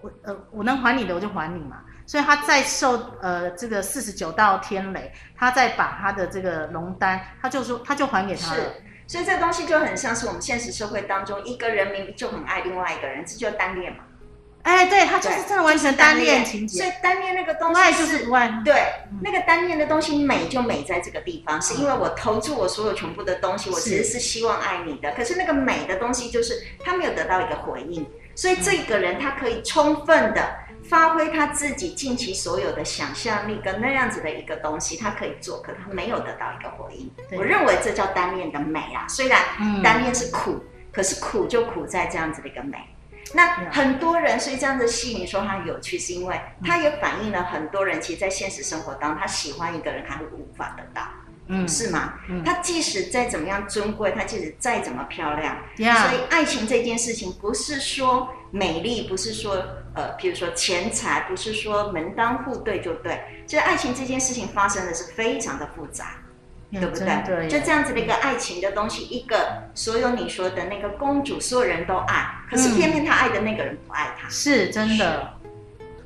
S3: 我呃我能还你的我就还你嘛。所以他再受呃这个四十九道天雷，他再把他的这个龙丹，他就说他就还给他了。
S2: 是，所以这东西就很像是我们现实社会当中一个人明明就很爱另外一个人，这就单恋嘛。
S3: 哎，对他就是真的完全单恋情节，
S2: 所以单恋那个东西
S3: 就是不爱。
S2: 对，那个单恋的东西美就美在这个地方，是因为我投注我所有全部的东西，我其实是希望爱你的。可是那个美的东西就是他没有得到一个回应，所以这个人他可以充分的发挥他自己尽其所有的想象力跟那样子的一个东西，他可以做，可他没有得到一个回应。我认为这叫单恋的美啊，虽然单恋是苦，可是苦就苦在这样子的一个美。那很多人，所以这样的戏，你说它有趣，是因为它也反映了很多人，其实，在现实生活当中，他喜欢一个人，他会无法得到，嗯，是吗？嗯，他即使再怎么样尊贵，他即使再怎么漂亮.所以爱情这件事情，不是说美丽，不是说呃，比如说钱财，不是说门当户对就对，其实爱情这件事情发生的是非常的复杂。对不对？就这样子的一个爱情的东西，一个所有你说的那个公主，所有人都爱，可是偏偏她爱的那个人不爱他，
S3: 是真的。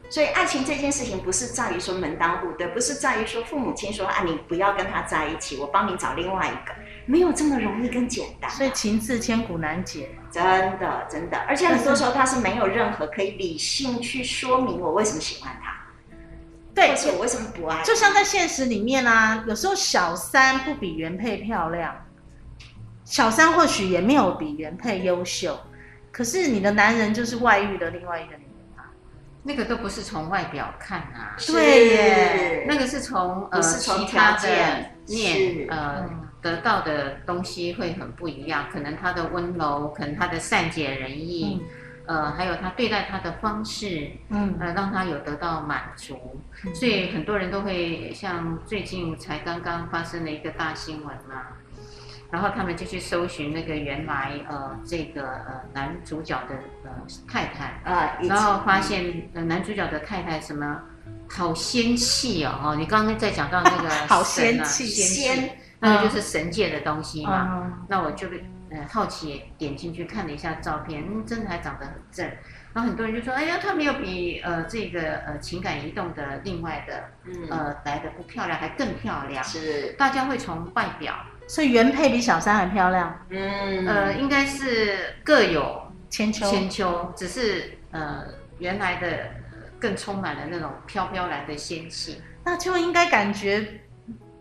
S2: 所以爱情这件事情不是在于说门当户对，不是在于说父母亲说啊，你不要跟他在一起，我帮你找另外一个，没有这么容易跟简单。
S3: 所以情字千古难解，
S2: 真的真的，而且很多时候他是没有任何可以理性去说明我为什么喜欢他。对，我为什么不爱？
S3: 就像在现实里面啊，有时候小三不比原配漂亮，小三或许也没有比原配优秀，可是你的男人就是外遇的另外一个女人啊，
S1: 那个都不是从外表看啊，
S3: 对耶，
S1: 那个是从呃是从其他的面呃得到的东西会很不一样，可能他的温柔，可能他的善解人意。嗯。呃，还有他对待他的方式，嗯，呃，让他有得到满足，嗯、所以很多人都会像最近才刚刚发生的一个大新闻嘛，然后他们就去搜寻那个原来呃这个呃男主角的呃太太。啊，然后发现呃男主角的太太什么好仙气哦，哦，你刚刚在讲到那个、[LAUGHS] 啊、
S3: 好仙气
S1: 仙气，那个就是神界的东西嘛，嗯、那我就呃。好奇点进去看了一下照片，嗯，真的还长得很正。然后很多人就说：“哎呀，他没有比呃这个呃情感移动的另外的，嗯，呃来的不漂亮，还更漂亮。”是，大家会从外表，
S3: 所以原配比小三还漂亮。
S1: 嗯，呃，应该是各有
S3: 千秋，
S1: 千秋，只是呃原来的更充满了那种飘飘然的仙气。
S3: 那就应该感觉。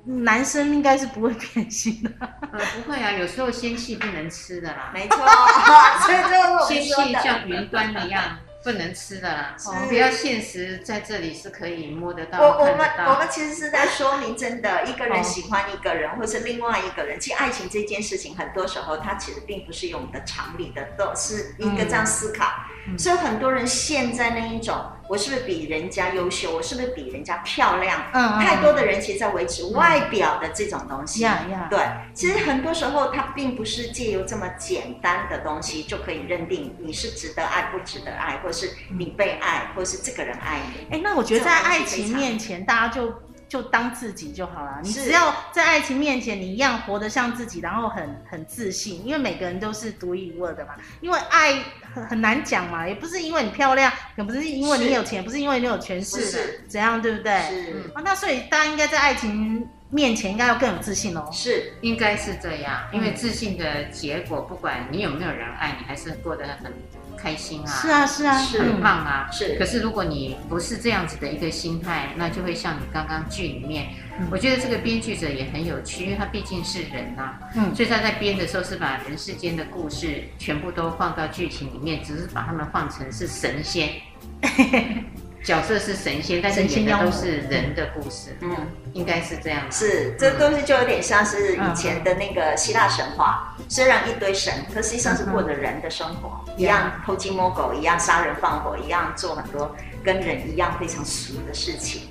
S3: 男生应该是不会变心的，
S1: 呃，不会啊，有时候仙气不能吃的啦，
S2: 没错，[LAUGHS] 所以这
S1: 仙气像云端一样不能吃的啦，比较现实，在这里是可以摸得到。
S2: 我我们我们其实是在说明，真的，一个人喜欢一个人，或是另外一个人，其实爱情这件事情，很多时候它其实并不是用我们的常理的，都是一个这样思考。所以很多人陷在那一种。我是不是比人家优秀？我是不是比人家漂亮？嗯，太多的人其实在维持外表的这种东西。呀呀，对，其实很多时候它并不是借由这么简单的东西就可以认定你是值得爱不值得爱，或是你被爱，或是这个人爱你。
S3: 哎，那我觉得在爱情面前，大家就就当自己就好了。你只要在爱情面前，你一样活得像自己，然后很很自信，因为每个人都是独一无二的嘛。因为爱。很很难讲嘛，也不是因为你漂亮，也不是因为你有钱，不是因为你有权势，怎样，对不对？是啊，那所以大家应该在爱情面前应该要更有自信哦。
S2: 是，
S1: 应该是这样，因为自信的结果，不管你有没有人爱你，还是过得很开心啊。
S3: 是啊，是啊，
S2: 是
S1: 很棒啊。
S2: 是。
S1: 可是如果你不是这样子的一个心态，那就会像你刚刚剧里面，嗯、我觉得这个编剧者也很有趣，因为他毕竟是人呐、啊，嗯，所以他在编的时候是把人世间的故事全部都放到剧情里面，只是把他们换成是神仙。[LAUGHS] 角色是神仙，但是演的都是人的故事。嗯，应该是这样。
S2: 是，这东西就有点像是以前的那个希腊神话，嗯、虽然一堆神，可实际上是过着人的生活，嗯、一样偷鸡摸狗，一样杀人放火，一样做很多跟人一样非常俗的事情。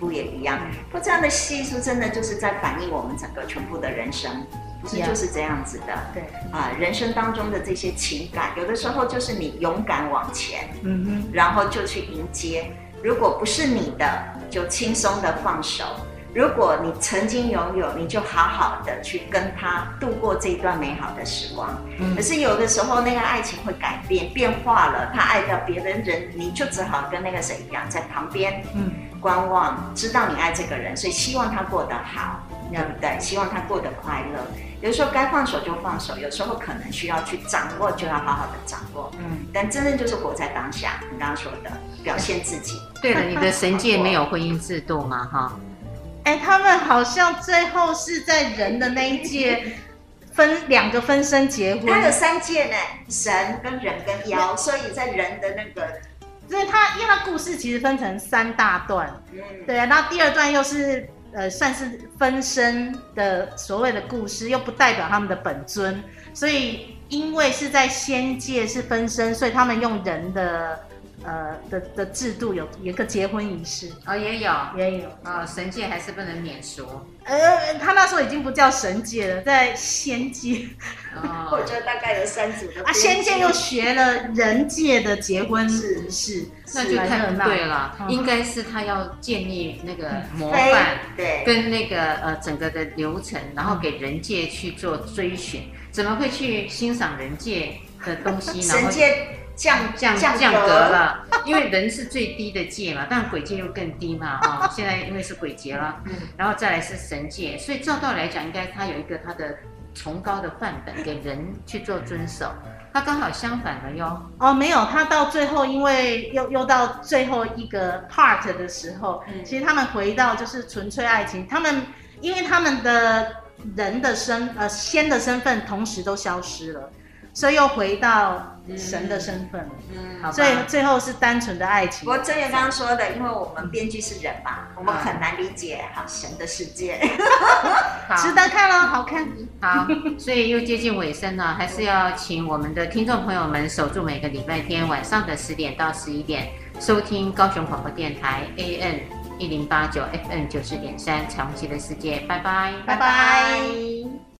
S2: 不也一样？不，这样的戏是真的就是在反映我们整个全部的人生，不是就是这样子的。对啊，人生当中的这些情感，有的时候就是你勇敢往前，嗯哼，然后就去迎接。如果不是你的，就轻松的放手；如果你曾经拥有，你就好好的去跟他度过这一段美好的时光。嗯，可是有的时候那个爱情会改变、变化了，他爱到别人人，你就只好跟那个谁一样，在旁边，嗯，观望，知道你爱这个人，所以希望他过得好，对不对？希望他过得快乐。有时候该放手就放手，有时候可能需要去掌握，就要好好的掌握。嗯，但真正就是活在当下。你刚刚说的，表现自己。
S1: 对了，你的神界没有婚姻制度吗？哈，
S3: 哎，他们好像最后是在人的那一界分两个分身结婚。
S2: 他有三界呢，神跟人跟妖，所以在人的那个，
S3: 所以他因为他故事其实分成三大段。嗯，对啊，然后第二段又是。呃，算是分身的所谓的故事，又不代表他们的本尊，所以因为是在仙界是分身，所以他们用人的。呃的的制度有有一个结婚仪式
S1: 哦，也有
S3: 也有
S1: 啊、哦，神界还是不能免俗。
S3: 呃，他那时候已经不叫神界了，在仙界。
S2: 哦，[LAUGHS] 我觉得大概有三组的。
S3: 啊，仙界又学了人界的结婚仪式，
S1: 那就太不对了。嗯、应该是他要建立那个模范，对，跟那个呃整个的流程，然后给人界去做追寻。嗯、怎么会去欣赏人界的东西呢？
S2: 神界。降降
S1: 降降格了，[LAUGHS] 因为人是最低的界嘛，但鬼界又更低嘛啊、哦！现在因为是鬼节了，嗯然后再来是神界，所以照道理来讲，应该他有一个他的崇高的范本给人去做遵守，他刚好相反了哟。
S3: 哦，没有，他到最后因为又又到最后一个 part 的时候，嗯、其实他们回到就是纯粹爱情，他们因为他们的人的身呃仙的身份同时都消失了。所以又回到神的身份了，嗯，嗯，所以最后是单纯的爱情。
S2: 不过正月刚刚说的，因为我们编剧是人嘛，我们很难理解哈神的世界，
S3: 好。[LAUGHS] 值得看了，好看。[LAUGHS]
S1: 好，所以又接近尾声了，还是要请我们的听众朋友们守住每个礼拜天晚上的十点到十一点，收听高雄广播电台 AN 一零八九 FN 九十点三彩虹旗的世界，拜拜，
S3: 拜拜。